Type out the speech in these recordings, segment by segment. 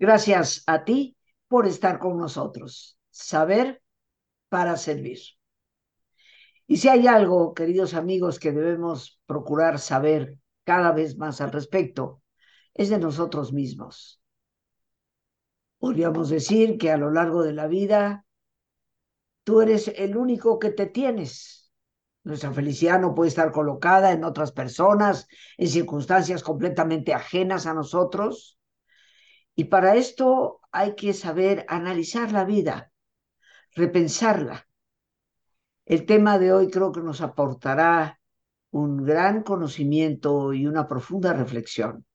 Gracias a ti por estar con nosotros. Saber para servir. Y si hay algo, queridos amigos, que debemos procurar saber cada vez más al respecto, es de nosotros mismos. Podríamos decir que a lo largo de la vida tú eres el único que te tienes. Nuestra felicidad no puede estar colocada en otras personas, en circunstancias completamente ajenas a nosotros. Y para esto hay que saber analizar la vida, repensarla. El tema de hoy creo que nos aportará un gran conocimiento y una profunda reflexión.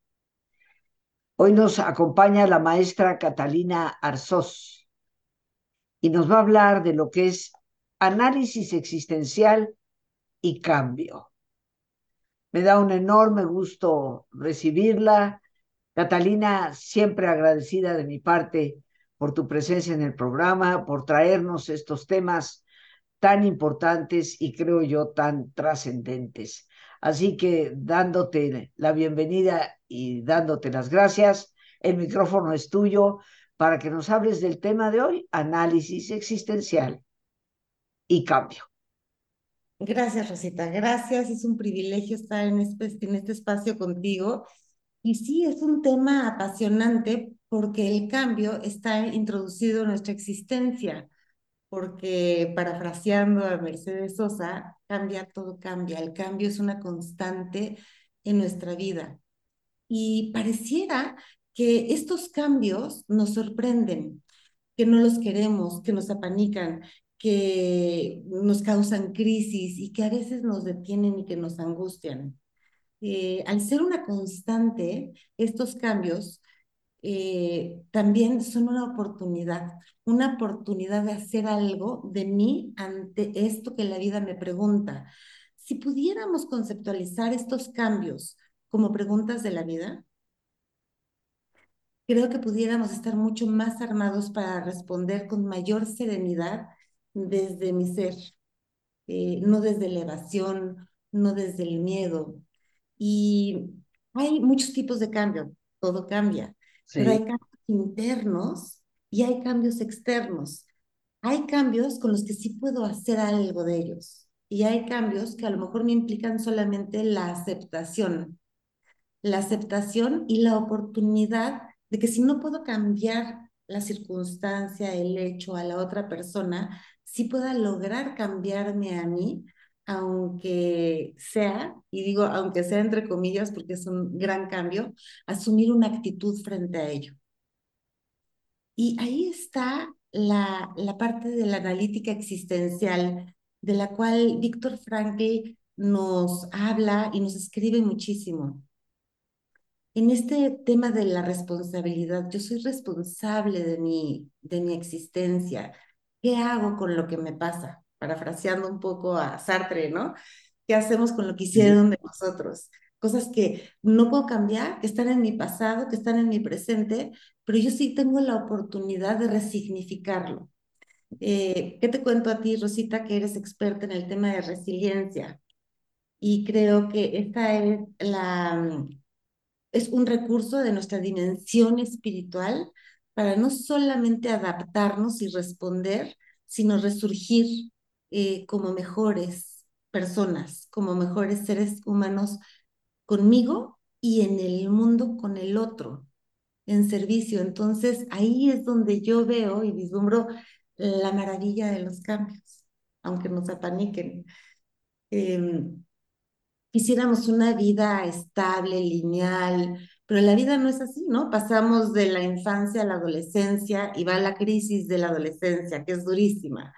Hoy nos acompaña la maestra Catalina Arzós y nos va a hablar de lo que es análisis existencial y cambio. Me da un enorme gusto recibirla. Catalina, siempre agradecida de mi parte por tu presencia en el programa, por traernos estos temas tan importantes y creo yo tan trascendentes. Así que dándote la bienvenida y dándote las gracias, el micrófono es tuyo para que nos hables del tema de hoy, análisis existencial y cambio. Gracias, Rosita. Gracias. Es un privilegio estar en este, en este espacio contigo. Y sí, es un tema apasionante porque el cambio está introducido en nuestra existencia porque parafraseando a Mercedes Sosa, cambia, todo cambia. El cambio es una constante en nuestra vida. Y pareciera que estos cambios nos sorprenden, que no los queremos, que nos apanican, que nos causan crisis y que a veces nos detienen y que nos angustian. Eh, al ser una constante, estos cambios eh, también son una oportunidad, una oportunidad de hacer algo de mí ante esto que la vida me pregunta. Si pudiéramos conceptualizar estos cambios como preguntas de la vida, creo que pudiéramos estar mucho más armados para responder con mayor serenidad desde mi ser, eh, no desde la evasión, no desde el miedo. Y hay muchos tipos de cambio, todo cambia. Pero hay cambios internos y hay cambios externos. Hay cambios con los que sí puedo hacer algo de ellos. Y hay cambios que a lo mejor me implican solamente la aceptación. La aceptación y la oportunidad de que si no puedo cambiar la circunstancia, el hecho a la otra persona, sí pueda lograr cambiarme a mí aunque sea, y digo aunque sea entre comillas porque es un gran cambio, asumir una actitud frente a ello. Y ahí está la, la parte de la analítica existencial, de la cual Víctor Frankl nos habla y nos escribe muchísimo. En este tema de la responsabilidad, yo soy responsable de mi, de mi existencia. ¿Qué hago con lo que me pasa? Parafraseando un poco a Sartre, ¿no? ¿Qué hacemos con lo que hicieron de nosotros? Cosas que no puedo cambiar, que están en mi pasado, que están en mi presente, pero yo sí tengo la oportunidad de resignificarlo. Eh, ¿Qué te cuento a ti, Rosita, que eres experta en el tema de resiliencia? Y creo que esta es la es un recurso de nuestra dimensión espiritual para no solamente adaptarnos y responder, sino resurgir eh, como mejores personas, como mejores seres humanos conmigo y en el mundo con el otro, en servicio. Entonces ahí es donde yo veo y vislumbro la maravilla de los cambios, aunque nos apaniquen. Quisiéramos una vida estable, lineal, pero la vida no es así, ¿no? Pasamos de la infancia a la adolescencia y va la crisis de la adolescencia, que es durísima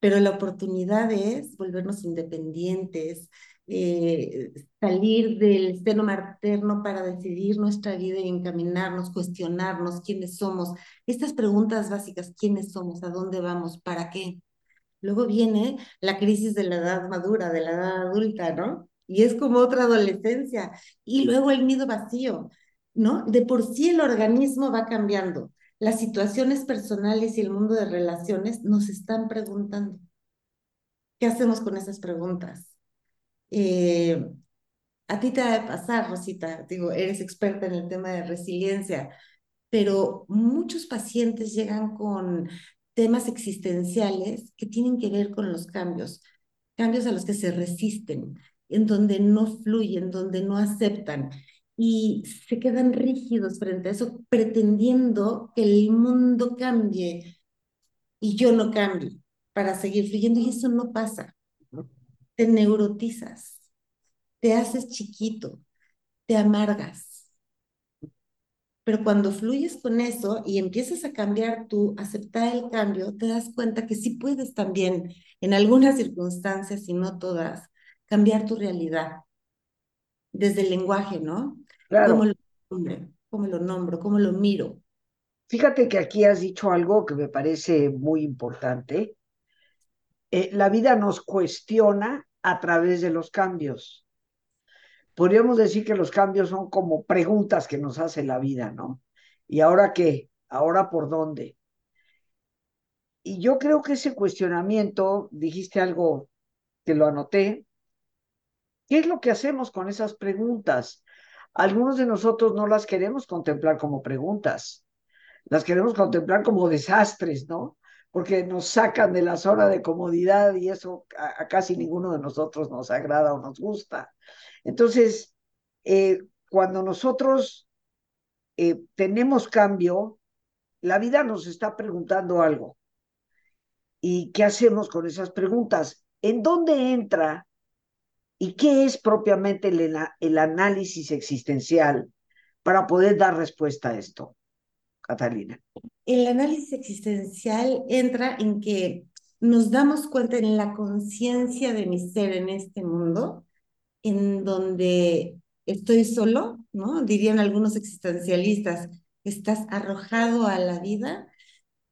pero la oportunidad es volvernos independientes, eh, salir del seno materno para decidir nuestra vida y encaminarnos, cuestionarnos quiénes somos. Estas preguntas básicas, quiénes somos, a dónde vamos, para qué. Luego viene la crisis de la edad madura, de la edad adulta, ¿no? Y es como otra adolescencia. Y luego el nido vacío, ¿no? De por sí el organismo va cambiando las situaciones personales y el mundo de relaciones nos están preguntando. ¿Qué hacemos con esas preguntas? Eh, a ti te va a pasar, Rosita, digo, eres experta en el tema de resiliencia. pero muchos pacientes llegan con temas existenciales que tienen que ver con los cambios, cambios a los que se resisten, en donde no fluyen, donde no aceptan y se quedan rígidos frente a eso, pretendiendo que el mundo cambie y yo no cambie para seguir fluyendo y eso no pasa. Te neurotizas, te haces chiquito, te amargas. Pero cuando fluyes con eso y empiezas a cambiar tú, aceptar el cambio, te das cuenta que sí puedes también, en algunas circunstancias y no todas, cambiar tu realidad. Desde el lenguaje, ¿no? Claro. ¿Cómo lo, cómo lo nombro? ¿Cómo lo miro? Fíjate que aquí has dicho algo que me parece muy importante. Eh, la vida nos cuestiona a través de los cambios. Podríamos decir que los cambios son como preguntas que nos hace la vida, ¿no? ¿Y ahora qué? ¿Ahora por dónde? Y yo creo que ese cuestionamiento, dijiste algo que lo anoté, ¿qué es lo que hacemos con esas preguntas? Algunos de nosotros no las queremos contemplar como preguntas, las queremos contemplar como desastres, ¿no? Porque nos sacan de la zona de comodidad y eso a, casi ninguno de nosotros nos agrada o nos gusta. Entonces, eh, cuando nosotros eh, tenemos cambio, la vida nos está preguntando algo. ¿Y qué hacemos con esas preguntas? ¿En dónde entra y qué es propiamente el, el análisis existencial para poder dar respuesta a esto, Catalina? El análisis existencial entra en que nos damos cuenta en la conciencia de mi ser en este mundo, en donde estoy solo, ¿no? Dirían algunos existencialistas, estás arrojado a la vida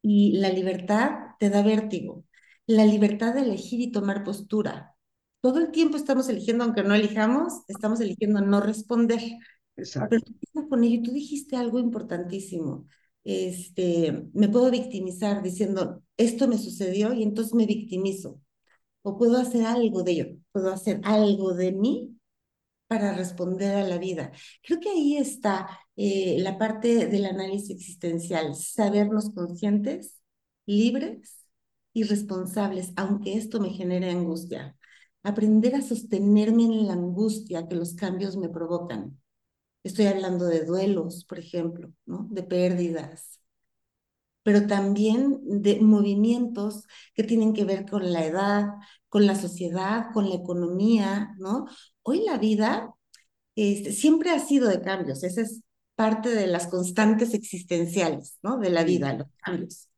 y la libertad te da vértigo. La libertad de elegir y tomar postura. Todo el tiempo estamos eligiendo, aunque no elijamos, estamos eligiendo no responder. Exacto. Pero con ello, tú dijiste algo importantísimo. Este, me puedo victimizar diciendo, esto me sucedió y entonces me victimizo o puedo hacer algo de ello, puedo hacer algo de mí para responder a la vida. Creo que ahí está eh, la parte del análisis existencial, sabernos conscientes, libres y responsables, aunque esto me genere angustia. Aprender a sostenerme en la angustia que los cambios me provocan. Estoy hablando de duelos, por ejemplo, ¿no? de pérdidas, pero también de movimientos que tienen que ver con la edad, con la sociedad, con la economía, ¿no? Hoy la vida este, siempre ha sido de cambios, esa es parte de las constantes existenciales, ¿no? De la vida, los cambios.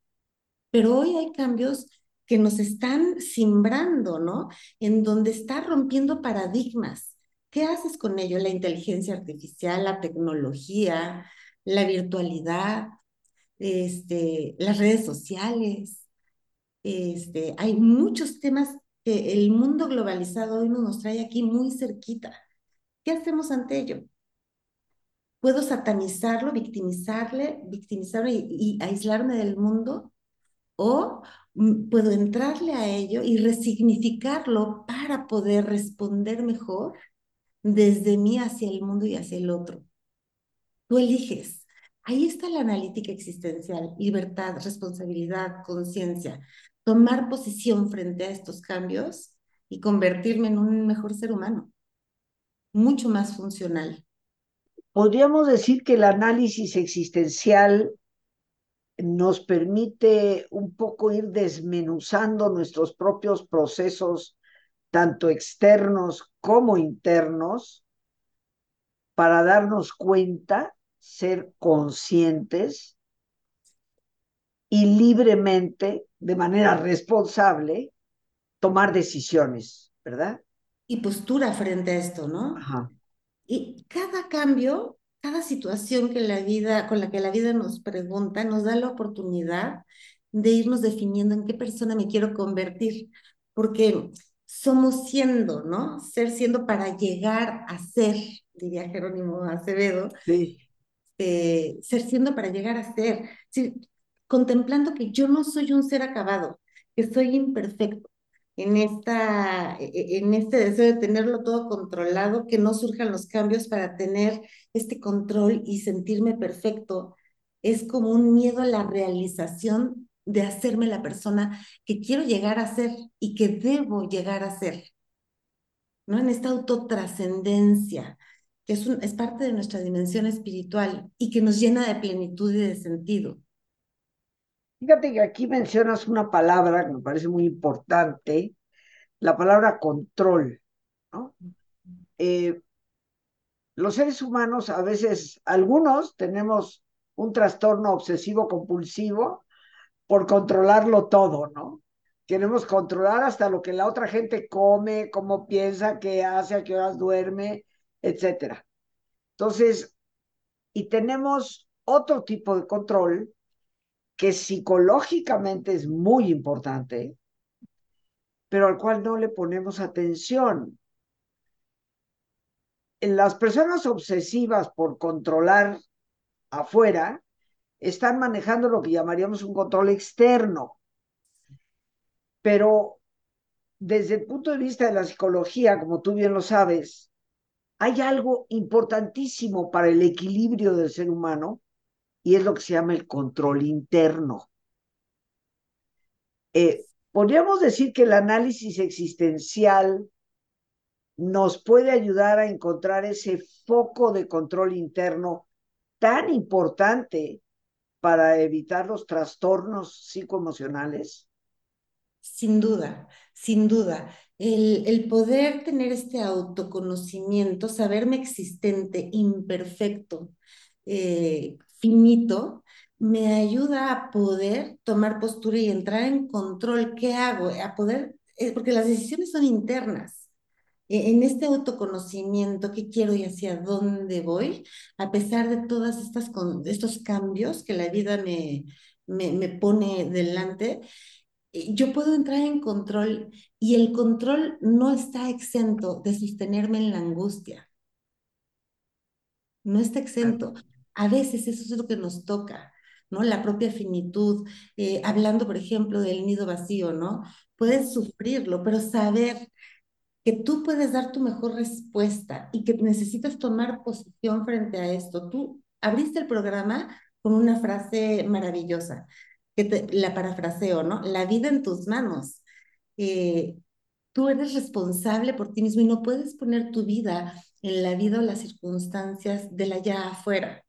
Pero hoy hay cambios que nos están simbrando, ¿no? En donde está rompiendo paradigmas. ¿Qué haces con ello? La inteligencia artificial, la tecnología, la virtualidad, este, las redes sociales. Este, hay muchos temas que el mundo globalizado hoy nos trae aquí muy cerquita. ¿Qué hacemos ante ello? ¿Puedo satanizarlo, victimizarle, victimizarlo y, y aislarme del mundo? ¿O puedo entrarle a ello y resignificarlo para poder responder mejor desde mí hacia el mundo y hacia el otro? Tú eliges. Ahí está la analítica existencial, libertad, responsabilidad, conciencia, tomar posición frente a estos cambios y convertirme en un mejor ser humano, mucho más funcional. Podríamos decir que el análisis existencial nos permite un poco ir desmenuzando nuestros propios procesos, tanto externos como internos, para darnos cuenta ser conscientes y libremente, de manera responsable, tomar decisiones, ¿verdad? Y postura frente a esto, ¿no? Ajá. Y cada cambio, cada situación que la vida, con la que la vida nos pregunta, nos da la oportunidad de irnos definiendo en qué persona me quiero convertir, porque somos siendo, ¿no? Ser siendo para llegar a ser, diría Jerónimo Acevedo. Sí eh, ser siendo para llegar a ser, contemplando que yo no soy un ser acabado, que soy imperfecto en, esta, e, e, en este deseo de tenerlo todo controlado, que no surjan los cambios para tener este control y sentirme perfecto, es como un miedo a la realización de hacerme la persona que quiero llegar a ser y que debo llegar a ser, ¿no? En esta autotrascendencia, que es, un, es parte de nuestra dimensión espiritual y que nos llena de plenitud y de sentido. Fíjate que aquí mencionas una palabra que me parece muy importante, la palabra control, ¿no? Eh, los seres humanos a veces, algunos tenemos un trastorno obsesivo compulsivo por controlarlo todo, ¿no? Queremos controlar hasta lo que la otra gente come, cómo piensa, qué hace, a qué horas duerme, etcétera. Entonces, y tenemos otro tipo de control que psicológicamente es muy importante, pero al cual no le ponemos atención. Las personas obsesivas por controlar afuera están manejando lo que llamaríamos un control externo, pero desde el punto de vista de la psicología, como tú bien lo sabes, hay algo importantísimo para el equilibrio del ser humano y es lo que se llama el control interno. Eh, podríamos decir que el análisis existencial nos puede ayudar a encontrar ese foco de control interno tan importante para evitar los trastornos psicoemocionales? Sin duda, sin duda. El, el, poder tener este autoconocimiento, saberme existente, imperfecto, eh, finito, me ayuda a poder tomar postura y entrar en control. ¿Qué hago? A poder, eh, porque las decisiones son internas. E, en este autoconocimiento, qué quiero y hacia dónde voy, a pesar de todos estos cambios que la vida me, me, me pone delante, eh, yo puedo entrar en control y el control no está exento de sostenerme en la angustia. No está exento. A veces eso es lo que nos toca, ¿no? La propia finitud, eh, hablando, por ejemplo, del nido vacío, ¿no? Puedes sufrirlo, pero saber que tú puedes dar tu mejor respuesta y que necesitas tomar posición frente a esto. Tú abriste el programa con una frase maravillosa, que te, la parafraseo, ¿no? La vida en tus manos. Eh, tú eres responsable por ti mismo y no puedes poner tu vida en la vida o las circunstancias de la ya afuera.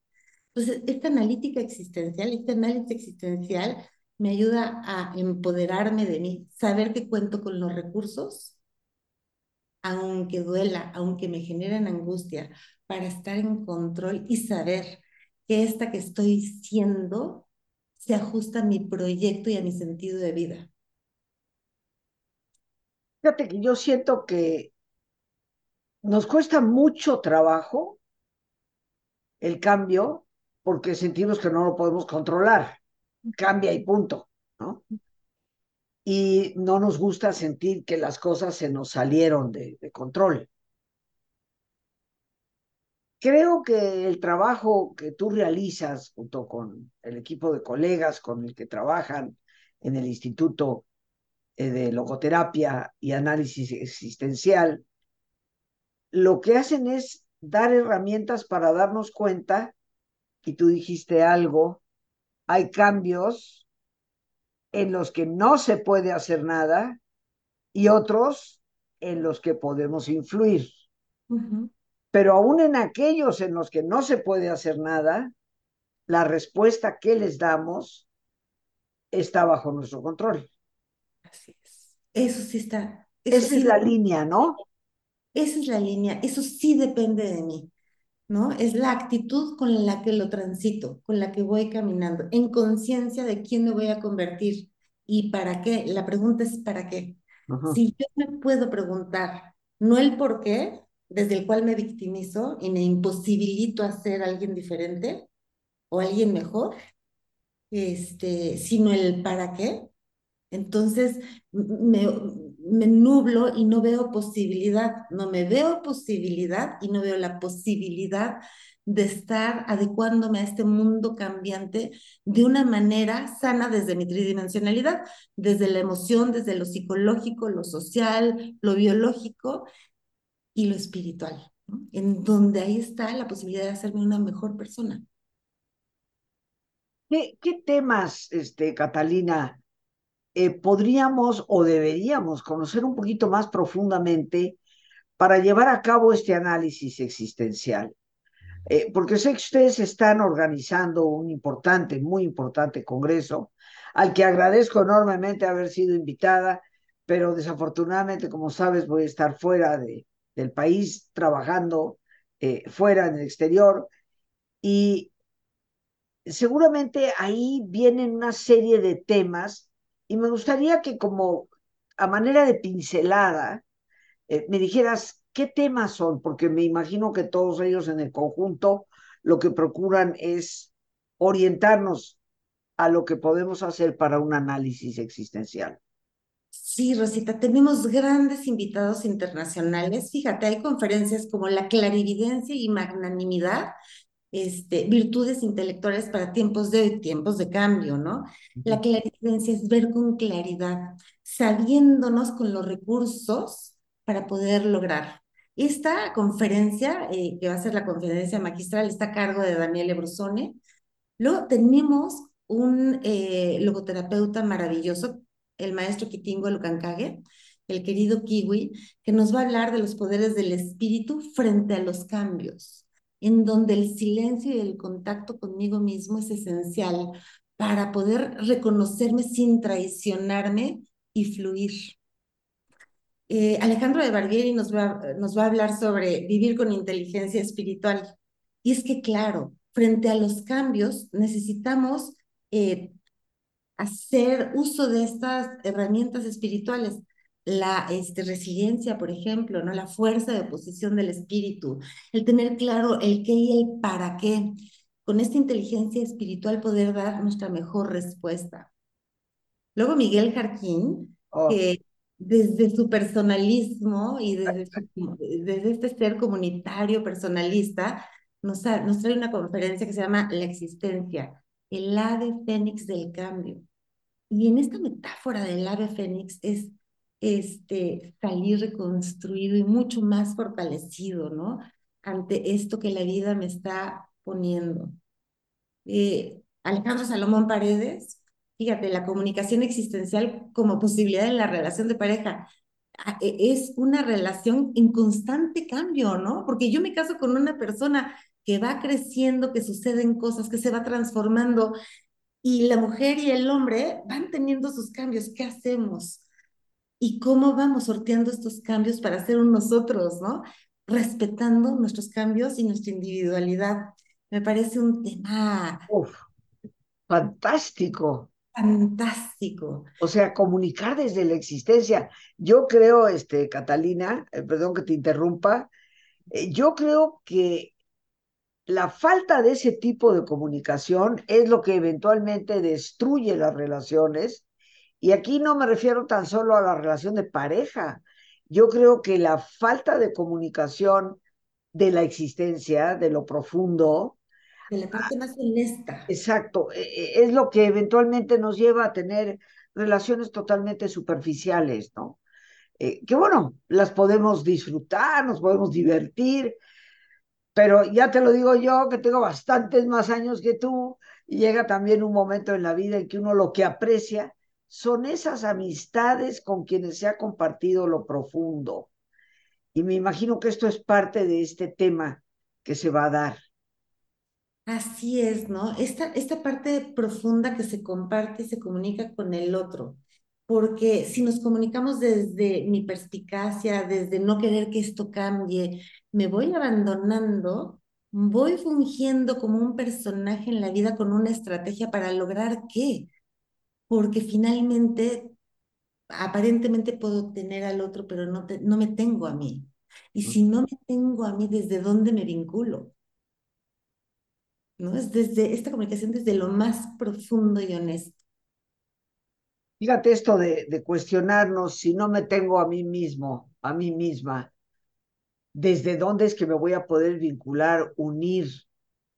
Entonces, esta analítica existencial, este análisis existencial me ayuda a empoderarme de mí, saber que cuento con los recursos, aunque duela, aunque me generen angustia, para estar en control y saber que esta que estoy siendo se ajusta a mi proyecto y a mi sentido de vida. Fíjate que yo siento que nos cuesta mucho trabajo el cambio porque sentimos que no lo podemos controlar. Cambia y punto, ¿no? Y no nos gusta sentir que las cosas se nos salieron de, de control. Creo que el trabajo que tú realizas junto con el equipo de colegas con el que trabajan en el Instituto eh, de Logoterapia y Análisis Existencial, lo que hacen es dar herramientas para darnos cuenta y tú dijiste algo, hay cambios en los que no se puede hacer nada y otros en los que podemos influir. Uh -huh. Pero aún en aquellos en los que no se puede hacer nada, la respuesta que les damos está bajo nuestro control. Así es. Eso sí está. Eso Esa sí es la línea, ¿no? Esa es la línea. Eso sí depende de mí. ¿No? Es la actitud con la que lo transito, con la que voy caminando, en conciencia de quién me voy a convertir y para qué. La pregunta es ¿para qué? Si yo me puedo preguntar, no el por qué, desde el cual me victimizo y me imposibilito a ser alguien diferente o alguien mejor, este, sino el para qué, entonces me, me, nublo y no veo posibilidad, no me veo posibilidad y no veo la posibilidad de estar adecuándome a este mundo cambiante de una manera sana desde mi tridimensionalidad, desde la emoción, desde lo psicológico, lo social, lo biológico y lo espiritual, en donde ahí está la posibilidad de hacerme una mejor persona. ¿Qué, qué temas, este, Catalina, eh, podríamos o deberíamos conocer un poquito más profundamente para llevar a cabo este análisis existencial? Eh, porque sé que ustedes están organizando un importante, muy importante congreso, al que agradezco enormemente haber sido invitada, pero desafortunadamente, como sabes, voy a estar fuera de, del país trabajando eh, fuera en el exterior y seguramente ahí vienen una serie de temas y me gustaría que como a manera de pincelada eh, me dijeras qué temas son, porque me imagino que todos ellos en el conjunto lo que procuran es orientarnos a lo que podemos hacer para un análisis existencial. Sí, Rosita, tenemos grandes invitados internacionales. Fíjate, hay conferencias como la clarividencia y magnanimidad, este, virtudes intelectuales para tiempos de tiempos de cambio, ¿no? La clarividencia es ver con claridad, sabiéndonos con los recursos para poder lograr. Esta conferencia, eh, que va a ser la conferencia magistral, está a cargo de Daniele Brusone. Luego tenemos un eh, logoterapeuta maravilloso, el maestro Kitingo Lucancage, el querido Kiwi, que nos va a hablar de los poderes del espíritu frente a los cambios, en donde el silencio y el contacto conmigo mismo es esencial para poder reconocerme sin traicionarme y fluir. Eh, Alejandro de Barbieri nos va, a hablar sobre vivir con inteligencia espiritual. Y es que, claro, frente a los cambios necesitamos eh, hacer uso de estas herramientas espirituales. La este, resiliencia, por ejemplo, ¿no? la fuerza de oposición del espíritu, el tener claro el qué y el para qué. Con esta inteligencia espiritual poder dar nuestra mejor respuesta. Luego Miguel Jarquín, oh. que desde su personalismo y desde, desde, este ser comunitario personalista, nos, nos trae una conferencia que se llama La existencia, el ave fénix del cambio. Y en esta metáfora del ave fénix es este, salir reconstruido y mucho más fortalecido, ¿no? Ante esto que la vida me está poniendo. Eh, Alejandro Salomón Paredes, fíjate, la comunicación existencial como posibilidad en la relación de pareja ah, e, es una relación en constante cambio, ¿no? Porque yo me caso con una persona que va creciendo, que suceden cosas, que se va transformando y la mujer y el hombre van teniendo sus cambios. ¿Qué hacemos? ¿Y cómo vamos sorteando estos cambios para ser un nosotros, ¿no? Respetando nuestros cambios y nuestra individualidad. Me parece un tema... Uf, fantástico. Fantástico. O sea, comunicar desde la existencia. Yo creo, este, Catalina, eh, perdón que te interrumpa, eh, yo creo que la falta de ese tipo de comunicación es lo que eventualmente destruye las relaciones. Y aquí no me refiero tan solo a la relación de pareja. Yo creo que la falta de comunicación de la existencia, de lo profundo. De la parte más honesta. Exacto. E, e, es lo que eventualmente nos lleva a tener relaciones totalmente superficiales, ¿no? Eh, que bueno, las podemos disfrutar, nos podemos divertir, pero ya te lo digo yo, que tengo bastantes más años que tú, y llega también un momento en la vida en que uno lo que aprecia son esas amistades con quienes se ha compartido lo profundo. Y me imagino que esto es parte de este tema que se va a dar. Así es, ¿no? Esta, esta parte profunda que se comparte y se comunica con el otro porque si nos comunicamos desde mi perspicacia, desde no querer que esto cambie, me voy abandonando, voy fungiendo como un personaje en la vida con una estrategia para lograr qué, porque finalmente aparentemente puedo tener al otro, pero no, no me tengo a mí. Y si no me tengo a mí, ¿desde dónde me vinculo? ¿No? Es desde esta comunicación desde lo más profundo y honesto. Fíjate esto de, de cuestionarnos si no me tengo a mí mismo, a mí misma, ¿desde dónde es que me voy a poder vincular, unir,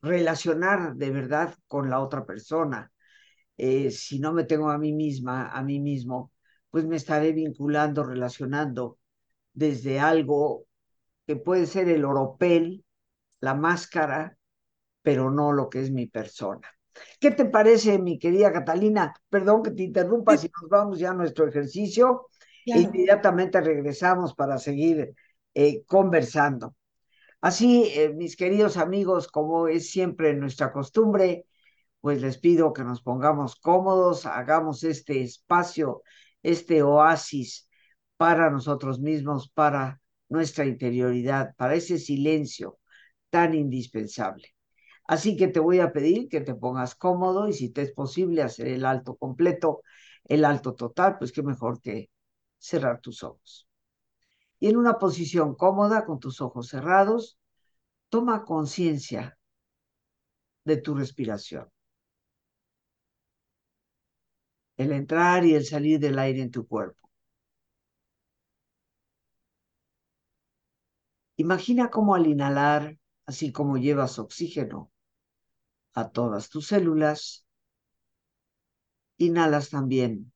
relacionar de verdad con la otra persona? Eh, si no me tengo a mí misma, a mí mismo, pues me estaré vinculando, relacionando desde algo que puede ser el oropel, la máscara, pero no lo que es mi persona. ¿Qué te parece, mi querida Catalina? Perdón que te interrumpa si nos vamos ya a nuestro ejercicio e inmediatamente regresamos para seguir eh, conversando. Así, eh, mis queridos amigos, como es siempre nuestra costumbre, pues les pido que nos pongamos cómodos, hagamos este espacio, este oasis para nosotros mismos, para nuestra interioridad, para ese silencio tan indispensable. Así que te voy a pedir que te pongas cómodo y si te es posible hacer el alto completo, el alto total, pues qué mejor que cerrar tus ojos. Y en una posición cómoda, con tus ojos cerrados, toma conciencia de tu respiración. El entrar y el salir del aire en tu cuerpo. Imagina cómo al inhalar, así como llevas oxígeno a todas tus células, inhalas también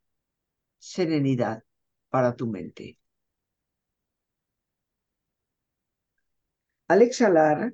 serenidad para tu mente. Al exhalar,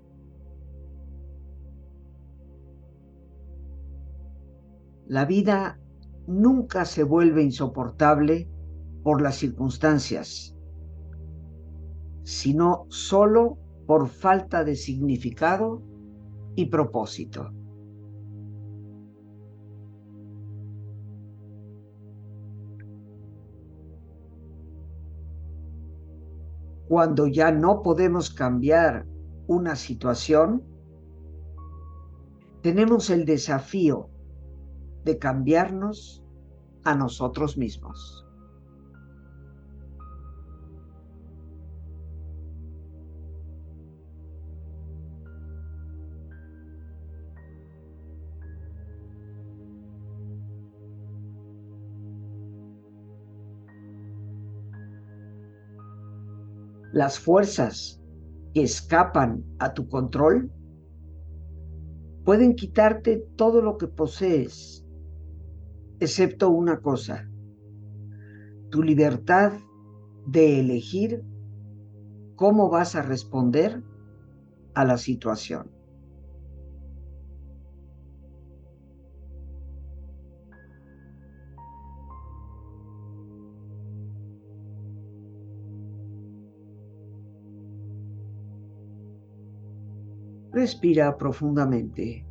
La vida nunca se vuelve insoportable por las circunstancias, sino solo por falta de significado y propósito. Cuando ya no podemos cambiar una situación, tenemos el desafío de cambiarnos a nosotros mismos. las fuerzas que escapan a tu control pueden quitarte todo lo que posees, excepto una cosa, tu libertad de elegir cómo vas a responder a la situación. Respira profundamente.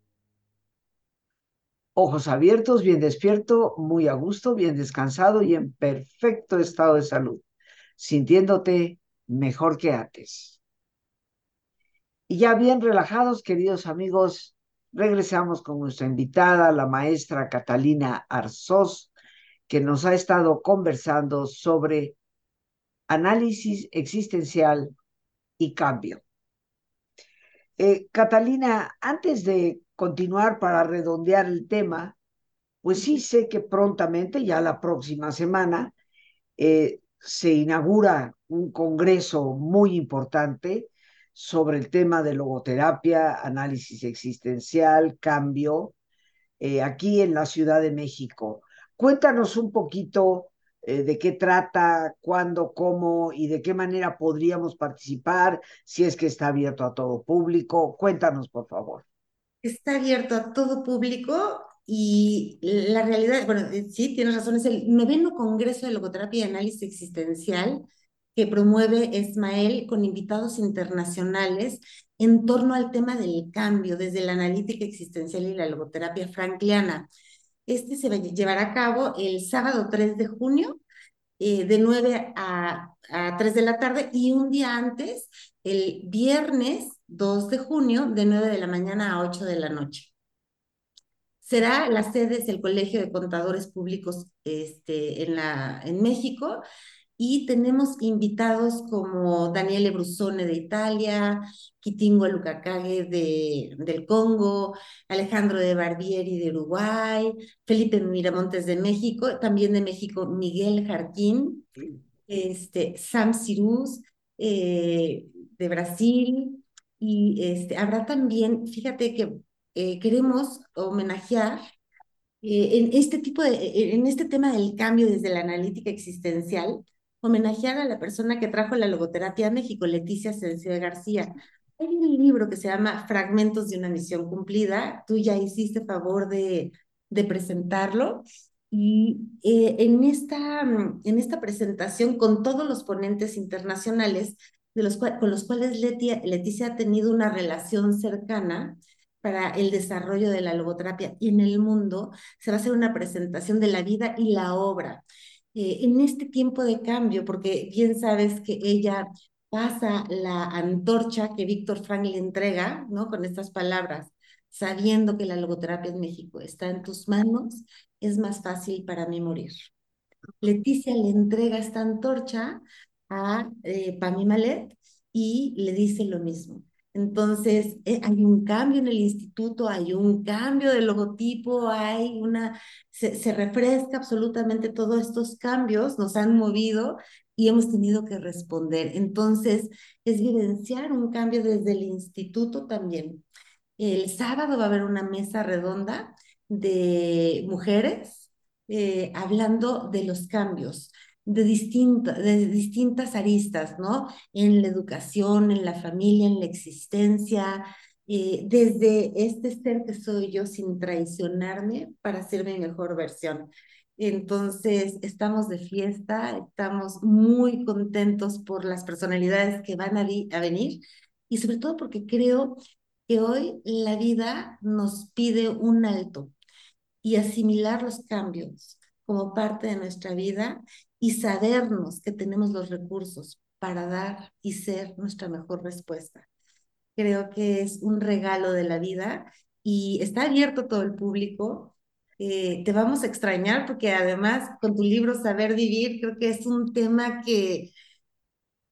Ojos abiertos, bien despierto, muy a gusto, bien descansado y en perfecto estado de salud, sintiéndote mejor que antes. Y ya bien relajados, queridos amigos, regresamos con nuestra invitada, la maestra Catalina Arzós, que nos ha estado conversando sobre análisis existencial y cambio. Eh, Catalina, antes de continuar para redondear el tema, pues sí sé que prontamente, ya la próxima semana, eh, se inaugura un congreso muy importante sobre el tema de logoterapia, análisis existencial, cambio, eh, aquí en la Ciudad de México. Cuéntanos un poquito eh, de qué trata, cuándo, cómo y de qué manera podríamos participar, si es que está abierto a todo público. Cuéntanos, por favor. Está abierto a todo público y la realidad, bueno, eh, sí, tienes razón, es el noveno Congreso de Logoterapia y Análisis Existencial que promueve Esmael con invitados internacionales en torno al tema del cambio desde la analítica existencial y la logoterapia frankliana. Este se llevará a cabo el sábado 3 de junio, eh, de 9 a, a 3 de la tarde, y un día antes, el viernes 2 de junio, de 9 de la mañana a 8 de la noche. Será la sede del Colegio de Contadores Públicos este, en, la, en México y tenemos invitados como Daniele Brusone de Italia, Kitingo Lucacague de, del Congo, Alejandro de Barbieri de Uruguay, Felipe Miramontes de México, también de México Miguel Jarquín, este, Sam Cirus eh, de Brasil, y este, habrá también, fíjate que eh, queremos homenajear eh, en este tipo de, en este tema del cambio desde la analítica existencial, homenajear a la persona que trajo la logoterapia a México, Leticia Sencio de García. Hay un libro que se llama Fragmentos de una misión cumplida. Tú ya hiciste favor de, presentarlo. Y eh, en, esta, en esta presentación, con todos los ponentes internacionales, con los cuales Leticia, ha tenido una relación cercana, para el desarrollo de la logoterapia en el mundo, se va a hacer una presentación de la vida y la obra. Eh, en este tiempo de cambio, porque bien sabes que ella pasa la antorcha que Víctor Frank le entrega, ¿no? Con estas palabras, sabiendo que la logoterapia en México está en tus manos, es más fácil para mí morir. Leticia le entrega esta antorcha a eh, Pami Malet y le dice lo mismo. Entonces, eh, hay un cambio en el instituto, hay un cambio de logotipo, hay una, se, se, refresca absolutamente todos estos cambios, nos han movido y hemos tenido que responder. Entonces, es vivenciar un cambio desde el instituto también. El sábado va a haber una mesa redonda de mujeres eh, hablando de los cambios de, distinta, de distintas aristas, ¿no? En la educación, en la familia, en la existencia, eh, desde este ser que soy yo sin traicionarme para ser mi mejor versión. Entonces, estamos de fiesta, estamos muy contentos por las personalidades que van a, a venir y sobre todo porque creo que hoy la vida nos pide un alto y asimilar los cambios como parte de nuestra vida y sabernos que tenemos los recursos para dar y ser nuestra mejor respuesta. Creo que es un regalo de la vida y está abierto todo el público. Eh, te vamos a extrañar porque además con tu libro Saber Vivir creo que es un tema que,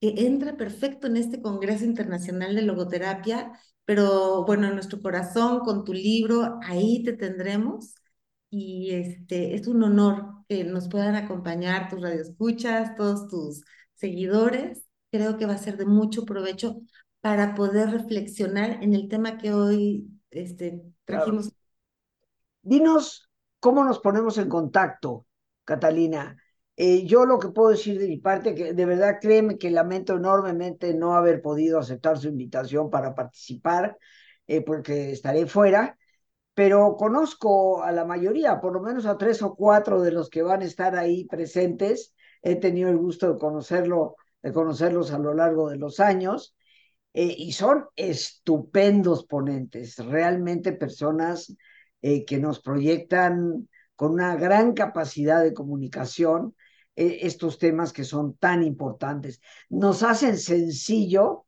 que entra perfecto en este Congreso Internacional de Logoterapia, pero bueno, en nuestro corazón, con tu libro, ahí te tendremos y este, es un honor que nos puedan acompañar tus radioescuchas, todos tus seguidores. Creo que va a ser de mucho provecho para poder reflexionar en el tema que hoy este, trajimos. Claro. Dinos cómo nos ponemos en contacto, Catalina. Eh, yo lo que puedo decir de mi parte, que de verdad créeme que lamento enormemente no haber podido aceptar su invitación para participar, eh, porque estaré fuera, pero conozco a la mayoría, por lo menos a tres o cuatro de los que van a estar ahí presentes. He tenido el gusto de conocerlo, de conocerlos a lo largo de los años. Eh, y son estupendos ponentes, realmente personas eh, que nos proyectan con una gran capacidad de comunicación eh, estos temas que son tan importantes. Nos hacen sencillo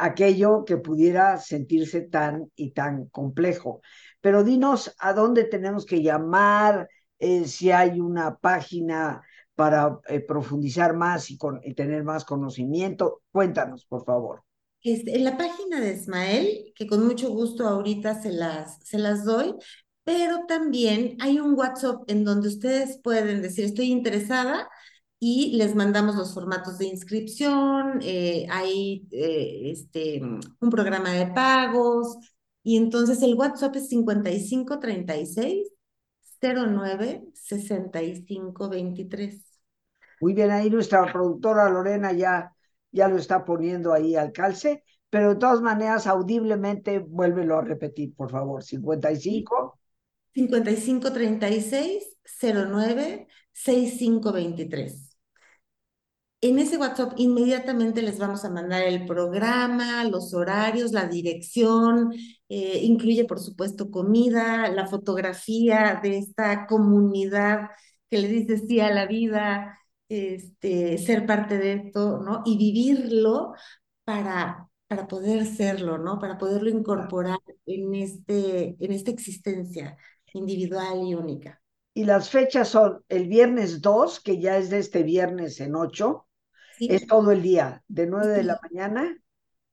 aquello que pudiera sentirse tan y tan complejo. Pero dinos a dónde tenemos que llamar, eh, si hay una página para eh, profundizar más y, tener más conocimiento. Cuéntanos, por favor. Este, en la página de Ismael, que con mucho gusto ahorita se las, se las doy, pero también hay un WhatsApp en donde ustedes pueden decir, estoy interesada y les mandamos los formatos de inscripción, eh, hay este, un programa de pagos, y entonces el WhatsApp es 5536 09 65 23. Muy bien, ahí nuestra productora Lorena ya, ya lo está poniendo ahí al calce, pero de todas maneras, audiblemente, vuélvelo a repetir, por favor. 55. 5536 09 6523. En ese WhatsApp inmediatamente les vamos a mandar el programa, los horarios, la dirección, eh, incluye por supuesto comida, la fotografía de esta comunidad que le dice sí a la vida, este, ser parte de esto, ¿no? Y vivirlo para, para poder serlo, ¿no? Para poderlo incorporar en, este, en esta existencia individual y única. Y las fechas son el viernes 2, que ya es de este viernes en 8, ¿sí? es todo el día, de 9 de la mañana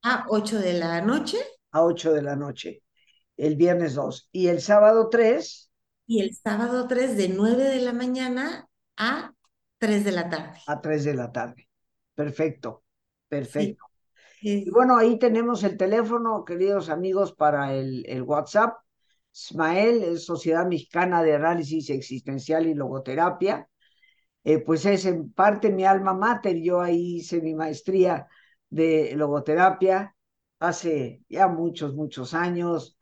a 8 de la noche. A 8 de la noche, el viernes 2. Y el sábado 3. Y el sábado 3 de 9 de la mañana a 3 de la tarde. A 3 de la tarde. Perfecto, perfecto. Y bueno, ahí tenemos el teléfono, queridos amigos, para el, el WhatsApp. SMAEL es Sociedad Mexicana de Análisis Existencial y Logoterapia. Eh, pues es en parte mi alma mater. Yo ahí hice mi maestría de logoterapia hace ya muchos, muchos años.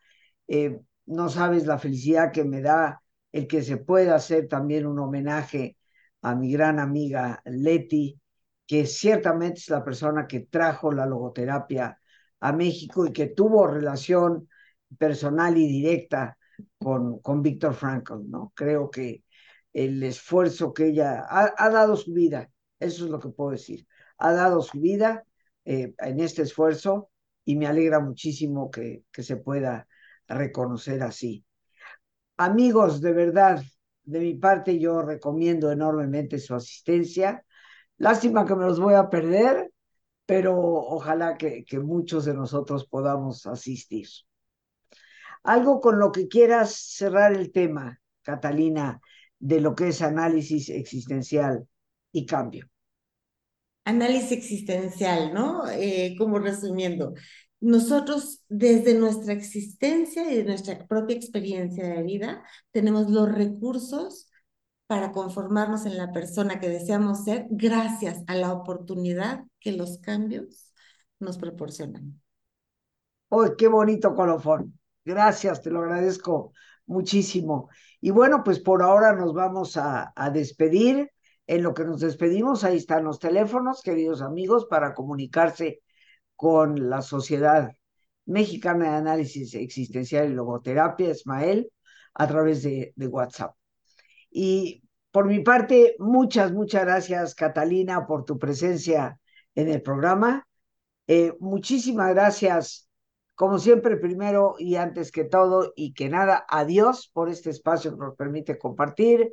Eh, no sabes la felicidad que me da el que se pueda hacer también un homenaje a mi gran amiga Leti, que ciertamente es la persona que trajo la logoterapia a México y que tuvo relación personal y directa con, con Víctor Frankl, ¿no? Creo que el esfuerzo que ella ha, dado su vida, eso es lo que puedo decir, ha dado su vida eh, en este esfuerzo y me alegra muchísimo que, que se pueda reconocer así. Amigos, de verdad, de mi parte yo recomiendo enormemente su asistencia. Lástima que me los voy a perder, pero ojalá que, que muchos de nosotros podamos asistir. Algo con lo que quieras cerrar el tema, Catalina, de lo que es análisis existencial y cambio análisis existencial, ¿no? Eh, como resumiendo, nosotros desde nuestra existencia y de nuestra propia experiencia de vida tenemos los recursos para conformarnos en la persona que deseamos ser gracias a la oportunidad que los cambios nos proporcionan. ¡Oh, qué bonito colofón! Gracias, te lo agradezco muchísimo. Y bueno, pues por ahora nos vamos a despedir en lo que nos despedimos, ahí están los teléfonos, queridos amigos, para comunicarse con la Sociedad Mexicana de Análisis Existencial y Logoterapia, Ismael, a través de, WhatsApp. Y por mi parte, muchas, muchas gracias, Catalina, por tu presencia en el programa. Eh, muchísimas gracias, como siempre, primero y antes que todo y que nada, adiós por este espacio que nos permite compartir